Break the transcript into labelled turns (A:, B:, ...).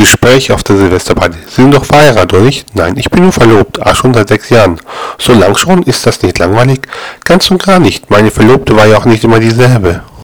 A: Gespräch auf der Silvesterparty. Sie sind doch verheiratet, oder nicht? Nein, ich bin nur verlobt. Ah, schon seit sechs Jahren. So lang schon? Ist das nicht langweilig? Ganz und gar nicht. Meine Verlobte war ja auch nicht immer dieselbe.